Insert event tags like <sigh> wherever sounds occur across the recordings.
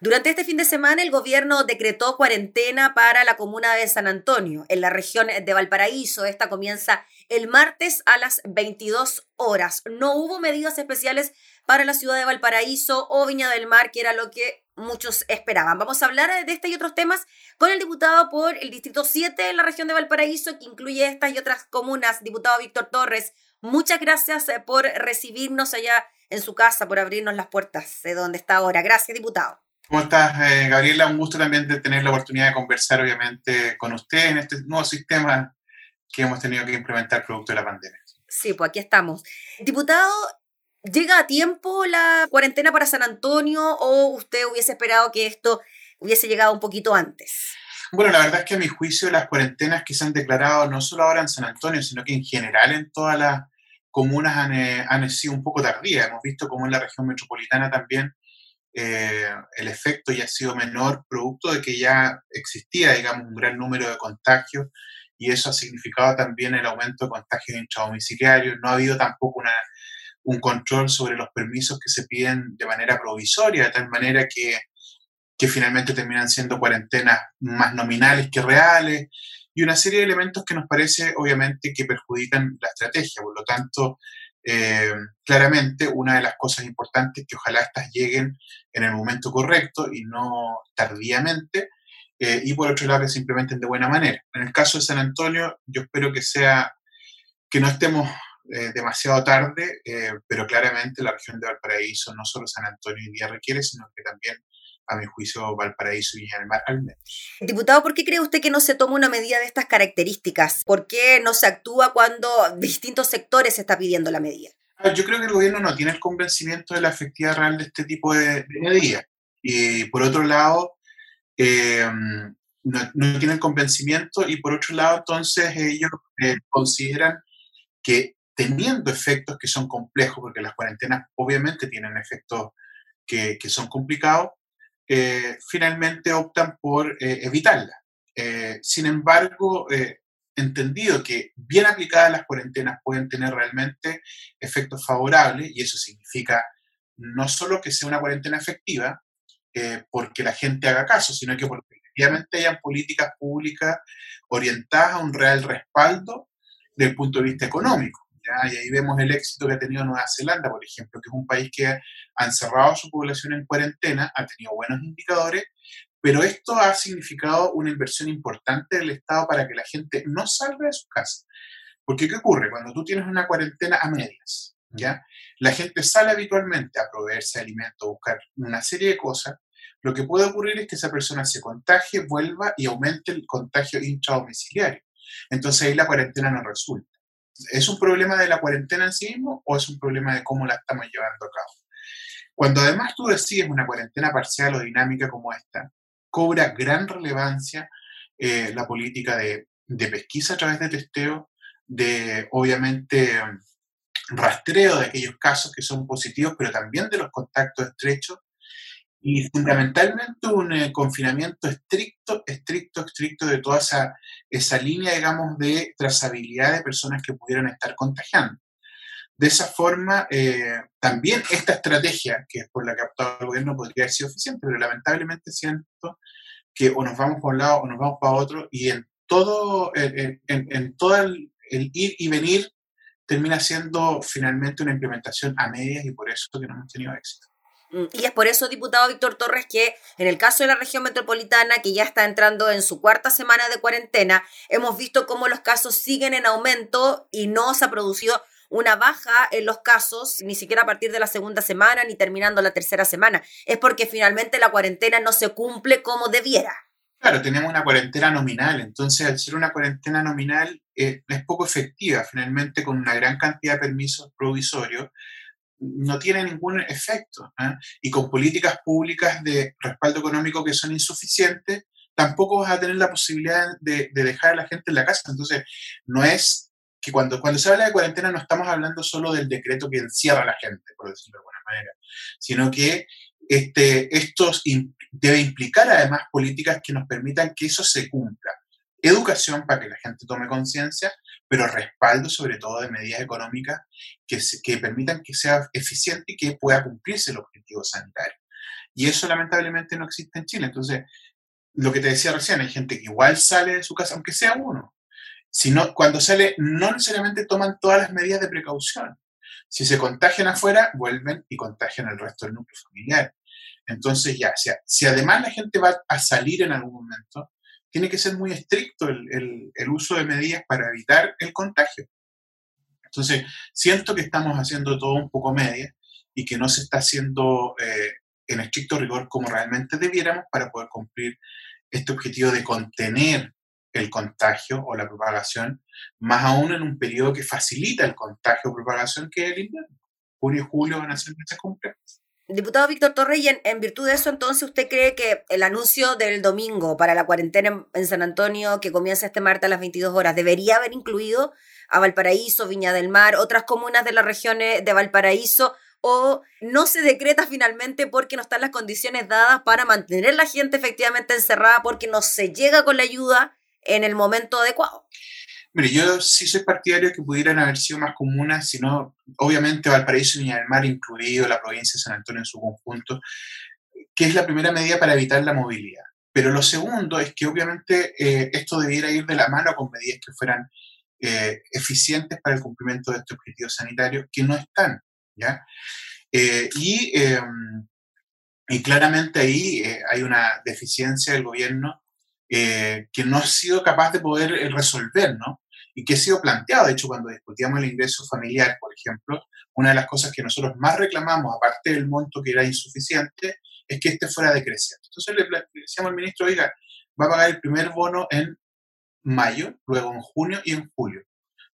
Durante este fin de semana, el gobierno decretó cuarentena para la comuna de San Antonio, en la región de Valparaíso. Esta comienza el martes a las 22 horas. No hubo medidas especiales para la ciudad de Valparaíso o Viña del Mar, que era lo que muchos esperaban. Vamos a hablar de este y otros temas con el diputado por el Distrito 7 de la región de Valparaíso, que incluye estas y otras comunas, diputado Víctor Torres. Muchas gracias eh, por recibirnos allá en su casa, por abrirnos las puertas de donde está ahora. Gracias, diputado. ¿Cómo estás, eh, Gabriela? Un gusto también de tener la oportunidad de conversar, obviamente, con usted en este nuevo sistema que hemos tenido que implementar producto de la pandemia. Sí, pues aquí estamos. Diputado, ¿llega a tiempo la cuarentena para San Antonio o usted hubiese esperado que esto hubiese llegado un poquito antes? Bueno, la verdad es que a mi juicio las cuarentenas que se han declarado no solo ahora en San Antonio, sino que en general en todas las comunas han, eh, han sido un poco tardías. Hemos visto cómo en la región metropolitana también eh, el efecto ya ha sido menor, producto de que ya existía, digamos, un gran número de contagios y eso ha significado también el aumento de contagios intradomiciliarios. No ha habido tampoco una, un control sobre los permisos que se piden de manera provisoria, de tal manera que, que finalmente terminan siendo cuarentenas más nominales que reales y una serie de elementos que nos parece obviamente que perjudican la estrategia. Por lo tanto, eh, claramente una de las cosas importantes es que ojalá estas lleguen en el momento correcto y no tardíamente, eh, y por otro lado que se implementen de buena manera. En el caso de San Antonio, yo espero que sea, que no estemos eh, demasiado tarde, pero claramente la región de Valparaíso, no solo San Antonio hoy día requiere, sino que también a mi juicio, Valparaíso y Viña del Mar al menos. Diputado, ¿por qué cree usted que no se toma una medida de estas características? ¿Por qué no se actúa cuando distintos sectores se está pidiendo la medida? Ah, yo creo que el gobierno no tiene el convencimiento de la efectividad real de este tipo de, medidas. Y por otro lado, eh, no, tiene el convencimiento y por otro lado, entonces ellos eh, consideran que teniendo efectos que son complejos, porque las cuarentenas obviamente tienen efectos que, que son complicados, eh, finalmente optan por eh, evitarla. Eh, sin embargo, entendido que bien aplicadas las cuarentenas pueden tener realmente efectos favorables, y eso significa no solo que sea una cuarentena efectiva, porque la gente haga caso, sino que porque efectivamente hayan políticas públicas orientadas a un real respaldo desde el punto de vista económico. Y ahí vemos el éxito que ha tenido Nueva Zelanda, por ejemplo, que es un país que ha encerrado a su población en cuarentena, ha tenido buenos indicadores, pero esto ha significado una inversión importante del Estado para que la gente no salga de su casa. Porque ¿qué ocurre? Cuando tú tienes una cuarentena a medias, ¿ya? La gente sale habitualmente a proveerse de alimentos, a buscar una serie de cosas. Lo que puede ocurrir es que esa persona se contagie, vuelva y aumente el contagio intradomiciliario. Entonces ahí la cuarentena no resulta. ¿Es un problema de la cuarentena en sí mismo o es un problema de cómo la estamos llevando a cabo? Cuando además tú decides una cuarentena parcial o dinámica como esta, cobra gran relevancia eh, la política de, de, pesquisa a través de testeo, de obviamente rastreo de aquellos casos que son positivos, pero también de los contactos estrechos y fundamentalmente un eh, confinamiento estricto, estricto, estricto de toda esa, esa línea, digamos, de trazabilidad de personas que pudieran estar contagiando. De esa forma, eh, también esta estrategia, que es por la que ha optado el gobierno, podría haber sido eficiente, pero lamentablemente siento que o nos vamos para un lado o nos vamos para otro, y en todo, en, todo el, el, ir y venir termina siendo finalmente una implementación a medias y por eso que no hemos tenido éxito. Mm, y es por eso, diputado Víctor Torres, que en el caso de la región metropolitana, que ya está entrando en su cuarta semana de cuarentena, hemos visto cómo los casos siguen en aumento y no se ha producido una baja en los casos, ni siquiera a partir de la segunda semana, ni terminando la tercera semana. Es porque finalmente la cuarentena no se cumple como debiera. Claro, tenemos una cuarentena nominal, entonces al ser una cuarentena nominal eh, es poco efectiva, finalmente con una gran cantidad de permisos provisorios no tiene ningún efecto. ¿eh? Y con políticas públicas de respaldo económico que son insuficientes, tampoco vas a tener la posibilidad de, dejar a la gente en la casa. Entonces, no es que cuando, cuando se habla de cuarentena no estamos hablando solo del decreto que encierra a la gente, por decirlo de alguna manera, sino que este, esto debe implicar además políticas que nos permitan que eso se cumpla educación para que la gente tome conciencia, pero respaldo sobre todo de medidas económicas que, permitan que sea eficiente y que pueda cumplirse el objetivo sanitario. Y eso lamentablemente no existe en Chile. Entonces, lo que te decía recién, hay gente que igual sale de su casa, aunque sea uno. Sino, cuando sale, no necesariamente toman todas las medidas de precaución. Si se contagian afuera, vuelven y contagian al resto del núcleo familiar. Entonces, ya, si además la gente va a salir en algún momento, tiene que ser muy estricto el, el, uso de medidas para evitar el contagio. Entonces, siento que estamos haciendo todo un poco media y que no se está haciendo eh, en estricto rigor como realmente debiéramos para poder cumplir este objetivo de contener el contagio o la propagación, más aún en un periodo que facilita el contagio o propagación que es el invierno. Junio y julio van a ser meses complejos. Diputado Víctor Torrey, en, virtud de eso, entonces, ¿usted cree que el anuncio del domingo para la cuarentena en, San Antonio, que comienza este martes a las 22 horas, debería haber incluido a Valparaíso, Viña del Mar, otras comunas de las regiones de Valparaíso, o no se decreta finalmente porque no están las condiciones dadas para mantener la gente efectivamente encerrada, porque no se llega con la ayuda en el momento adecuado? Mire, yo sí soy partidario que pudieran haber sido más comunas, sino obviamente Valparaíso y Viña del Mar, incluido la provincia de San Antonio en su conjunto, que es la primera medida para evitar la movilidad. Pero lo segundo es que obviamente eh, esto debiera ir de la mano con medidas que fueran eh, eficientes para el cumplimiento de este objetivo sanitario, que no están, ¿ya? Eh, em, y, claramente ahí hay una deficiencia del gobierno que no ha sido capaz de poder resolver, ¿no? Y que ha sido planteado. De hecho, cuando discutíamos el ingreso familiar, por ejemplo, una de las cosas que nosotros más reclamamos, aparte del monto que era insuficiente, es que este fuera decreciente. Entonces le decíamos al ministro, oiga, va a pagar el primer bono en mayo, luego en junio y en julio,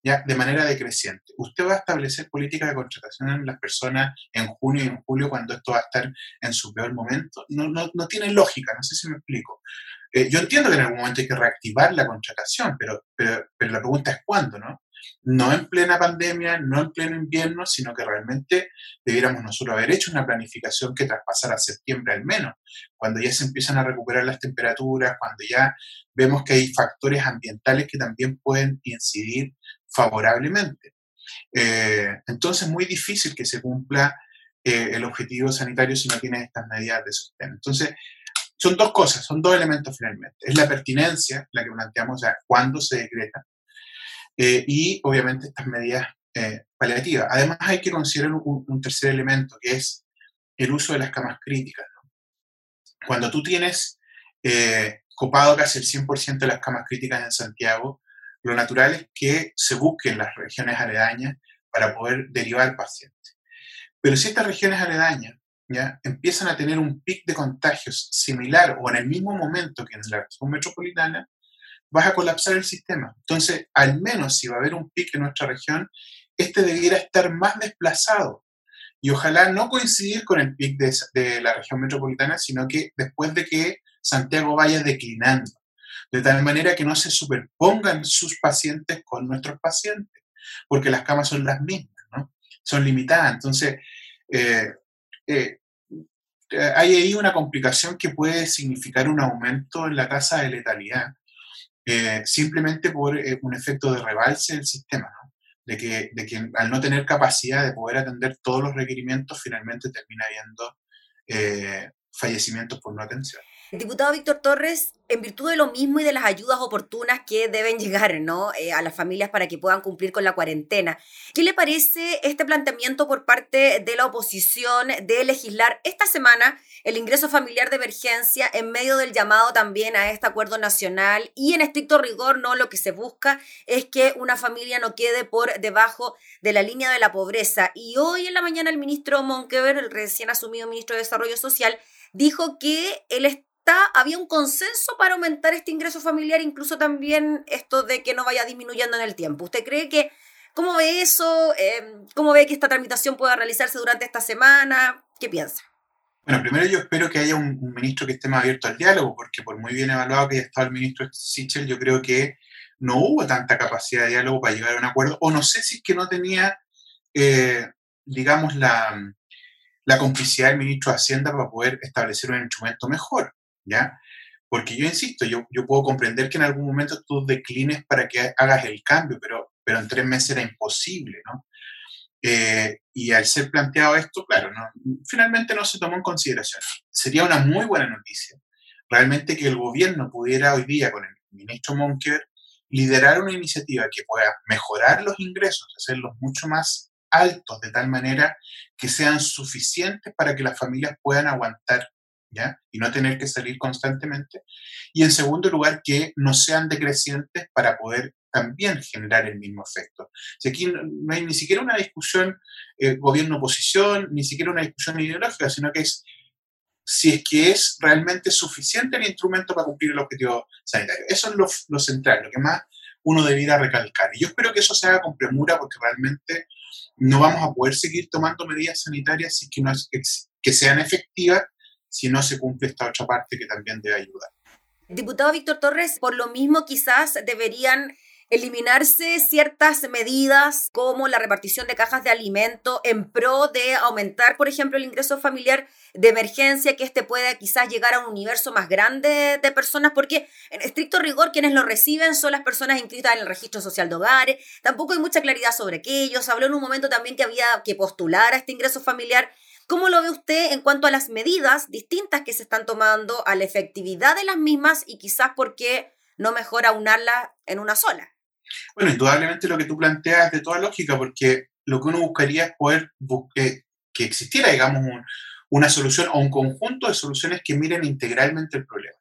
ya de manera decreciente. Usted va a establecer políticas de contratación en las personas en junio y en julio cuando esto va a estar en su peor momento. No, no, no tiene lógica, no sé si me explico. Eh, yo entiendo que en algún momento hay que reactivar la contratación, pero, pero, la pregunta es cuándo, ¿no? No en plena pandemia, no en pleno invierno, sino que realmente debiéramos nosotros haber hecho una planificación que traspasara septiembre al menos, cuando ya se empiezan a recuperar las temperaturas, cuando ya vemos que hay factores ambientales que también pueden incidir favorablemente. Eh, entonces es muy difícil que se cumpla eh, el objetivo sanitario si no tiene estas medidas de sostén. Entonces, son dos cosas, son dos elementos finalmente. Es la pertinencia, la que planteamos, o sea, cuándo se decreta, eh, y obviamente estas medidas eh, paliativas. Además hay que considerar un, tercer elemento, que es el uso de las camas críticas. Cuando tú tienes eh, copado casi el 100% de las camas críticas en Santiago, lo natural es que se busquen las regiones aledañas para poder derivar pacientes. Pero si estas regiones aledañas empiezan a tener un pic de contagios similar o en el mismo momento que en la región metropolitana, vas a colapsar el sistema. Entonces, al menos si va a haber un pic en nuestra región, este debiera estar más desplazado. Y ojalá no coincidir con el pic de, de la región metropolitana, sino que después de que Santiago vaya declinando, de tal manera que no se superpongan sus pacientes con nuestros pacientes, porque las camas son las mismas, ¿no? Son limitadas. Entonces, eh, eh, hay ahí una complicación que puede significar un aumento en la tasa de letalidad, eh, simplemente por eh, un efecto de rebalse del sistema, de, que, de que al no tener capacidad de poder atender todos los requerimientos, finalmente termina habiendo eh, fallecimientos por no atención. Diputado Víctor Torres, en virtud de lo mismo y de las ayudas oportunas que deben llegar ¿no? Eh, a las familias para que puedan cumplir con la cuarentena, ¿qué le parece este planteamiento por parte de la oposición de legislar esta semana el ingreso familiar de emergencia en medio del llamado también a este acuerdo nacional? Y en estricto rigor, no lo que se busca es que una familia no quede por debajo de la línea de la pobreza. Y hoy en la mañana el ministro Monkever, el recién asumido ministro de Desarrollo Social, dijo que el había un consenso para aumentar este ingreso familiar, incluso también esto de que no vaya disminuyendo en el tiempo. ¿Usted cree que, cómo ve eso? Em, ¿Cómo ve que esta tramitación pueda realizarse durante esta semana? ¿Qué piensa? Bueno, primero yo espero que haya un, ministro que esté más abierto al diálogo, porque por muy bien evaluado que haya estado el ministro Sichel, yo creo que no hubo tanta capacidad de diálogo para llegar a un acuerdo, o no sé si es que no tenía, eh, digamos, la, la complicidad del ministro de Hacienda para poder establecer un instrumento mejor. ¿ya? Porque yo insisto, yo, yo puedo comprender que en algún momento tú declines para que hagas el cambio, pero, pero en tres meses era imposible, ¿no? Eh, y al ser planteado esto, claro, finalmente no se tomó en consideración. Sería una muy buena noticia realmente que el gobierno pudiera hoy día con el ministro Monker liderar una iniciativa que pueda mejorar los ingresos, hacerlos mucho más altos de tal manera que sean suficientes para que las familias puedan aguantar ¿ya? y no tener que salir constantemente. Y en segundo lugar, que no sean decrecientes para poder también generar el mismo efecto. Si aquí no hay ni siquiera una discusión eh, gobierno-oposición, ni siquiera una discusión ideológica, sino que es si es que es realmente suficiente el instrumento para cumplir el objetivo sanitario. Eso es lo, lo central, lo que más uno debiera recalcar. Y yo espero que eso se haga con premura porque realmente no vamos a poder seguir tomando medidas sanitarias si que, no es, que sean efectivas si no se cumple esta otra parte que también debe ayudar. Diputado Víctor Torres, por lo mismo quizás deberían eliminarse ciertas medidas como la repartición de cajas de alimento en pro de aumentar, por ejemplo, el ingreso familiar de emergencia, que este pueda quizás llegar a un universo más grande de personas, porque en estricto rigor quienes lo reciben son las personas inscritas en el registro social de hogares, tampoco hay mucha claridad sobre aquello, se habló en un momento también que había que postular a este ingreso familiar. ¿Cómo lo ve usted en cuanto a las medidas distintas que se están tomando, a la efectividad de las mismas y quizás por qué no mejora unarla en una sola? Bueno, indudablemente lo que tú planteas es de toda lógica, porque lo que uno buscaría es poder que existiera, digamos, una solución o un conjunto de soluciones que miren integralmente el problema.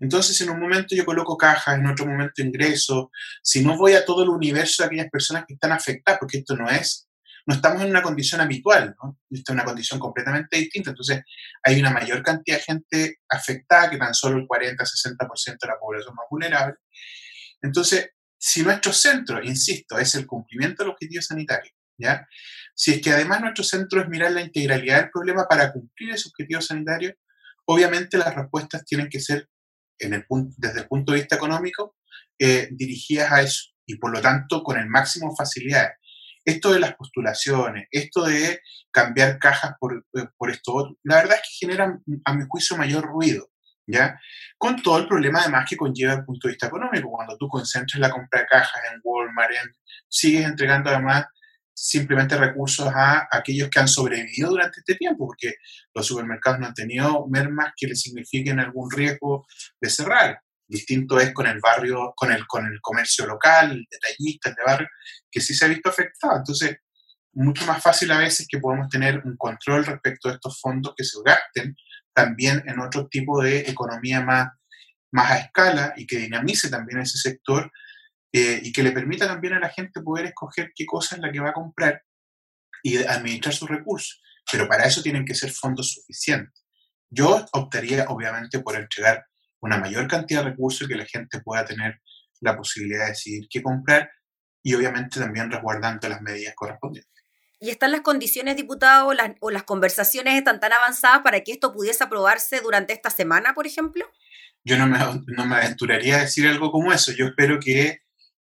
Entonces, en un momento yo coloco cajas, en otro momento ingreso, si no voy a todo el universo de aquellas personas que están afectadas, porque esto no es, no estamos en una condición habitual, ¿no? Esta es una condición completamente distinta. Entonces, hay una mayor cantidad de gente afectada que tan solo el 40-60% de la población más vulnerable. Entonces, si nuestro centro, insisto, es el cumplimiento del objetivo sanitario, ¿ya? Si es que además nuestro centro es mirar la integralidad del problema para cumplir ese objetivo sanitario, obviamente las respuestas tienen que ser, en el punto, desde el punto de vista económico, eh, dirigidas a eso y por lo tanto con el máximo facilidad. Esto de las postulaciones, esto de cambiar cajas por, eh, por esto la verdad es que generan, a mi juicio, mayor ruido. ¿Ya? Con todo el problema además que conlleva el punto de vista económico. Cuando tú concentras la compra de cajas en Walmart, sigues entregando además simplemente recursos a aquellos que han sobrevivido durante este tiempo, porque los supermercados no han tenido mermas que les signifiquen algún riesgo de cerrar. Distinto es con el barrio, con el, con el comercio local, el detallista, el de barrio, que sí se ha visto afectado. Entonces, mucho más fácil a veces que podemos tener un control respecto a estos fondos que se gasten también en otro tipo de economía más, más a escala y que dinamice también ese sector eh, y que le permita también a la gente poder escoger qué cosa es la que va a comprar y administrar sus recursos. Pero para eso tienen que ser fondos suficientes. Yo optaría, obviamente, por entregar una mayor cantidad de recursos y que la gente pueda tener la posibilidad de decidir qué comprar y obviamente también resguardando las medidas correspondientes. ¿Y están las condiciones, diputado, o las conversaciones están tan avanzadas para que esto pudiese aprobarse durante esta semana, por ejemplo? Yo no me, no me aventuraría a decir algo como eso. Yo espero que,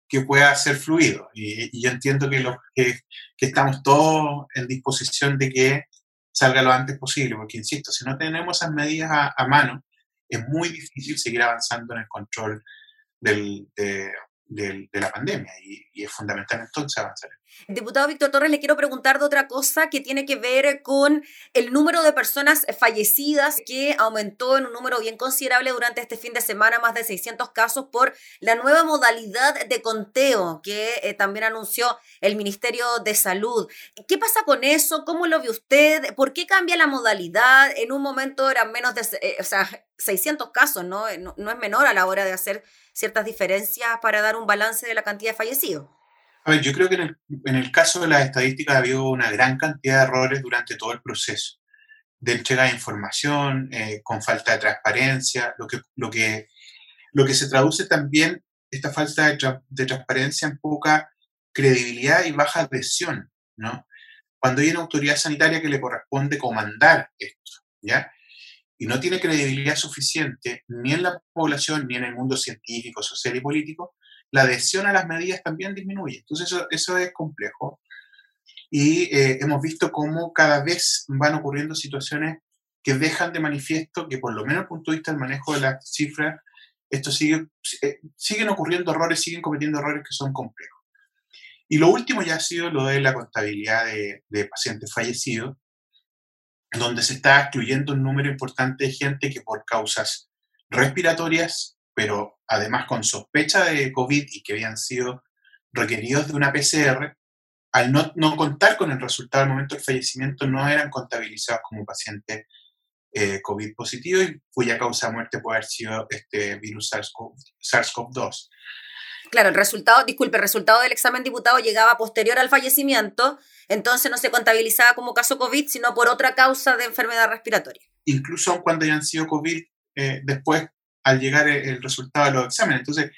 que pueda ser fluido. Y, yo entiendo que, que, estamos todos en disposición de que salga lo antes posible, porque, insisto, si no tenemos esas medidas a, mano, es muy difícil seguir avanzando en el control del, de, la pandemia y, y, es fundamental entonces avanzar. Diputado Víctor Torres, le quiero preguntar de otra cosa que tiene que ver con el número de personas fallecidas que aumentó en un número bien considerable durante este fin de semana, más de 600 casos por la nueva modalidad de conteo que eh, también anunció el Ministerio de Salud. ¿Qué pasa con eso? ¿Cómo lo ve usted? ¿Por qué cambia la modalidad? En un momento eran menos de, eh, o sea, 600 casos, ¿no? ¿no? No es menor a la hora de hacer ciertas diferencias para dar un balance de la cantidad de fallecidos. A ver, yo creo que en el, caso de las estadísticas ha habido una gran cantidad de errores durante todo el proceso de entrega de información, eh, con falta de transparencia, lo que, lo, que, lo que se traduce también, esta falta de, de transparencia en poca credibilidad y baja adhesión, ¿no? Cuando hay una autoridad sanitaria que le corresponde comandar esto, ¿ya? Y no tiene credibilidad suficiente ni en la población ni en el mundo científico, social y político, la adhesión a las medidas también disminuye. Entonces eso, eso es complejo. Y eh, hemos visto cómo cada vez van ocurriendo situaciones que dejan de manifiesto que por lo menos desde el punto de vista del manejo de las cifras, esto sigue, eh, siguen ocurriendo errores, siguen cometiendo errores que son complejos. Y lo último ya ha sido lo de la contabilidad de, de pacientes fallecidos, donde se está excluyendo un número importante de gente que por causas respiratorias, pero además con sospecha de COVID y que habían sido requeridos de una PCR, al no, no contar con el resultado al momento del fallecimiento, no eran contabilizados como pacientes eh, COVID positivo y cuya causa de muerte puede haber sido este virus SARS-CoV-2. Claro, el resultado, disculpe, el resultado del examen diputado llegaba posterior al fallecimiento, entonces no se contabilizaba como caso COVID, sino por otra causa de enfermedad respiratoria. Incluso cuando hayan sido COVID, eh, después, al llegar el, resultado de los exámenes. Entonces,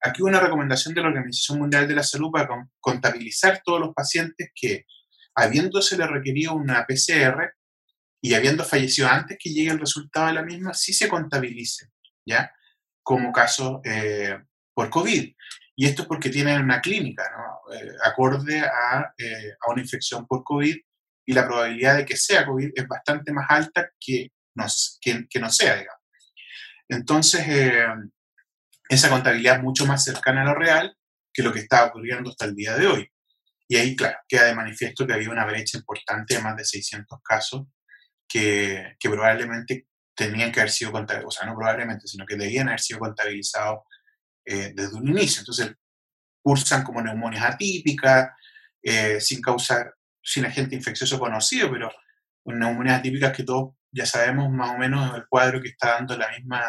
aquí una recomendación de la Organización Mundial de la Salud para contabilizar todos los pacientes que, habiéndose le requerido una PCR y habiendo fallecido antes que llegue el resultado de la misma, sí se contabilice, ¿ya? Como caso eh, por COVID. Y esto es porque tienen una clínica, ¿no? Eh, acorde a, eh, a, una infección por COVID y la probabilidad de que sea COVID es bastante más alta que que, que no sea, digamos. Entonces, esa contabilidad es mucho más cercana a lo real que lo que está ocurriendo hasta el día de hoy. Y ahí, claro, queda de manifiesto que había una brecha importante de más de 600 casos que, probablemente tenían que haber sido contabilizados, o sea, no probablemente, sino que debían haber sido contabilizados eh, desde un inicio. Entonces, cursan como neumonias atípicas, eh, sin causar, sin agente infeccioso conocido, pero neumonías atípicas que todos ya sabemos más o menos el cuadro que está dando la misma,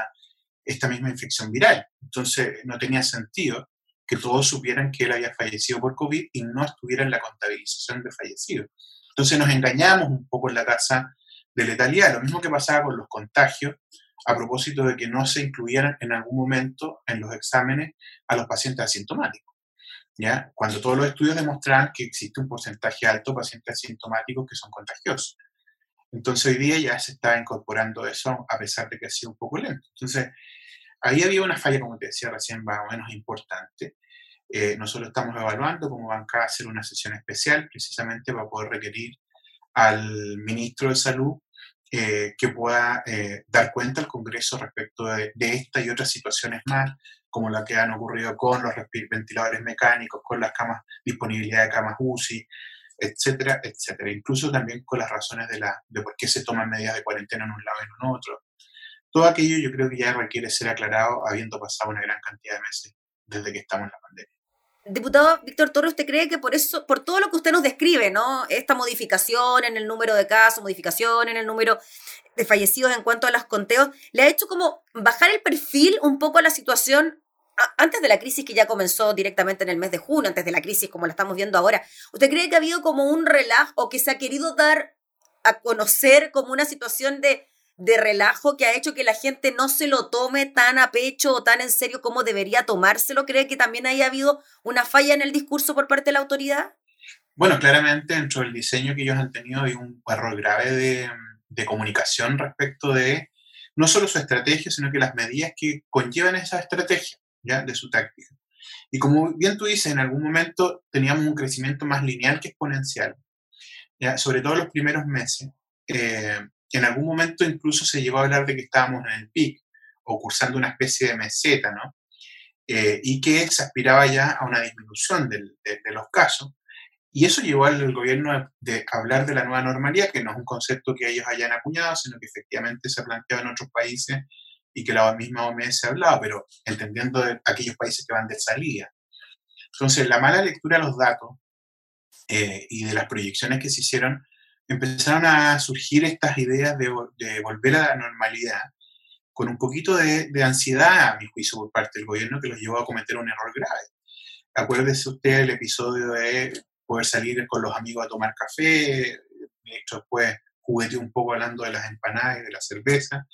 esta misma infección viral. Entonces, no tenía sentido que todos supieran que él había fallecido por COVID y no estuviera en la contabilización de fallecidos. Entonces nos engañamos un poco en la casa de letalidad, lo mismo que pasaba con los contagios, a propósito de que no se incluyeran en algún momento en los exámenes a los pacientes asintomáticos. ¿ya? Cuando todos los estudios demostraban que existe un porcentaje alto de pacientes asintomáticos que son contagiosos. Entonces hoy día ya se está incorporando eso a pesar de que ha sido un poco lento. Entonces ahí había una falla, como te decía recién, más o menos importante. Eh, nosotros estamos evaluando cómo van a hacer una sesión especial precisamente para poder requerir al ministro de Salud eh, que pueda eh, dar cuenta al Congreso respecto de, esta y otras situaciones más, como la que han ocurrido con los ventiladores mecánicos, con las camas, disponibilidad de camas UCI, etcétera, etcétera. Incluso también con las razones de, la, de por qué se toman medidas de cuarentena en un lado y en otro. Todo aquello yo creo que ya requiere ser aclarado habiendo pasado una gran cantidad de meses desde que estamos en la pandemia. Diputado Víctor Torres, ¿usted cree que por eso, por todo lo que usted nos describe, ¿no? Esta modificación en el número de casos, modificación en el número de fallecidos en cuanto a los conteos, le ha hecho como bajar el perfil un poco a la situación antes de la crisis que ya comenzó directamente en el mes de junio, antes de la crisis como la estamos viendo ahora. ¿Usted cree que ha habido como un relajo o que se ha querido dar a conocer como una situación de de relajo que ha hecho que la gente no se lo tome tan a pecho o tan en serio como debería tomárselo? ¿Cree que también haya habido una falla en el discurso por parte de la autoridad? Bueno, claramente dentro del diseño que ellos han tenido hay un error grave de, de comunicación respecto de no solo su estrategia, sino que las medidas que conllevan esa estrategia, de su táctica. Y como bien tú dices, en algún momento teníamos un crecimiento más lineal que exponencial, sobre todo los primeros meses. Eh, en algún momento incluso se llegó a hablar de que estábamos en el pic o cursando una especie de meseta, ¿no? Eh, y que se aspiraba ya a una disminución de, los casos. Y eso llevó al gobierno a hablar de la nueva normalidad, que no es un concepto que ellos hayan acuñado, sino que efectivamente se ha planteado en otros países y que la misma OMS se ha hablado, pero entendiendo de aquellos países que van de salida. Entonces, la mala lectura de los datos eh, y de las proyecciones que se hicieron empezaron a surgir estas ideas de, volver a la normalidad con un poquito de, ansiedad, a mi juicio, por parte del gobierno, que los llevó a cometer un error grave. Acuérdese usted el episodio de poder salir con los amigos a tomar café, hecho después jugueteó un poco hablando de las empanadas y de la cerveza.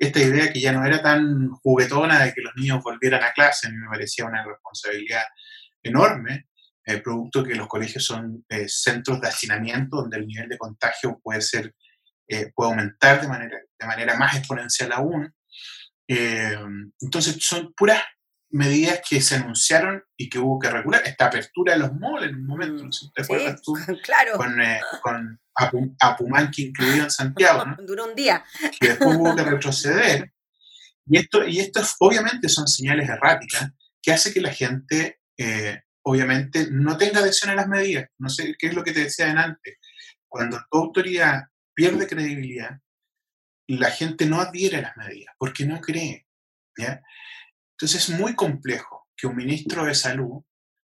Esta idea que ya no era tan juguetona de que los niños volvieran a clase, a mí me parecía una responsabilidad enorme, el producto que los colegios son eh, centros de hacinamiento donde el nivel de contagio puede ser eh, puede aumentar de manera, de manera más exponencial aún. Eh, entonces son puras medidas que se anunciaron y que hubo que regular. Esta apertura de los malls en un momento, ¿no? ¿te acuerdas tú? Claro. Con, con Apumanqui incluido en Santiago. ¿no? <laughs> Duró un día. Que después hubo que retroceder. Y esto, y esto obviamente son señales erráticas que hace que la gente obviamente no tenga adhesión a las medidas. No sé qué es lo que te decía antes. Cuando tu autoridad pierde credibilidad, la gente no adhiere a las medidas porque no cree. Entonces es muy complejo que un ministro de salud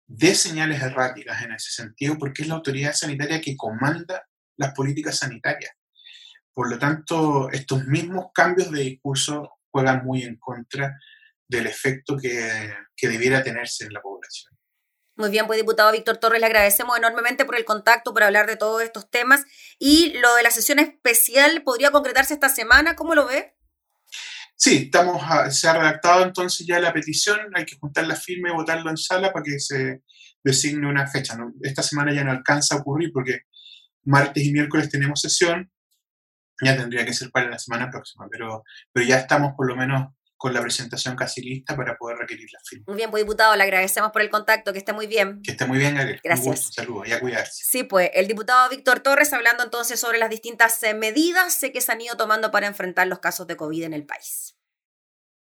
dé señales erráticas en ese sentido porque es la autoridad sanitaria que comanda las políticas sanitarias. Por lo tanto, estos mismos cambios de discurso juegan muy en contra del efecto que, que debiera tenerse en la población. Muy bien, pues diputado Víctor Torres, le agradecemos enormemente por el contacto, por hablar de todos estos temas. Y lo de la sesión especial podría concretarse esta semana, ¿cómo lo ve? Sí, estamos se ha redactado entonces ya la petición, hay que juntar la firma y votarlo en sala para que se designe una fecha. Esta semana ya no alcanza a ocurrir porque martes y miércoles tenemos sesión, ya tendría que ser para la semana próxima, pero, pero ya estamos por lo menos con la presentación casi lista para poder requerir la firma. Muy bien, pues diputado, le agradecemos por el contacto, que esté muy bien. Que esté muy bien, Gabriel. Gracias. Un saludos y a cuidarse. Sí, pues el diputado Víctor Torres hablando entonces sobre las distintas eh, medidas que se han ido tomando para enfrentar los casos de COVID en el país.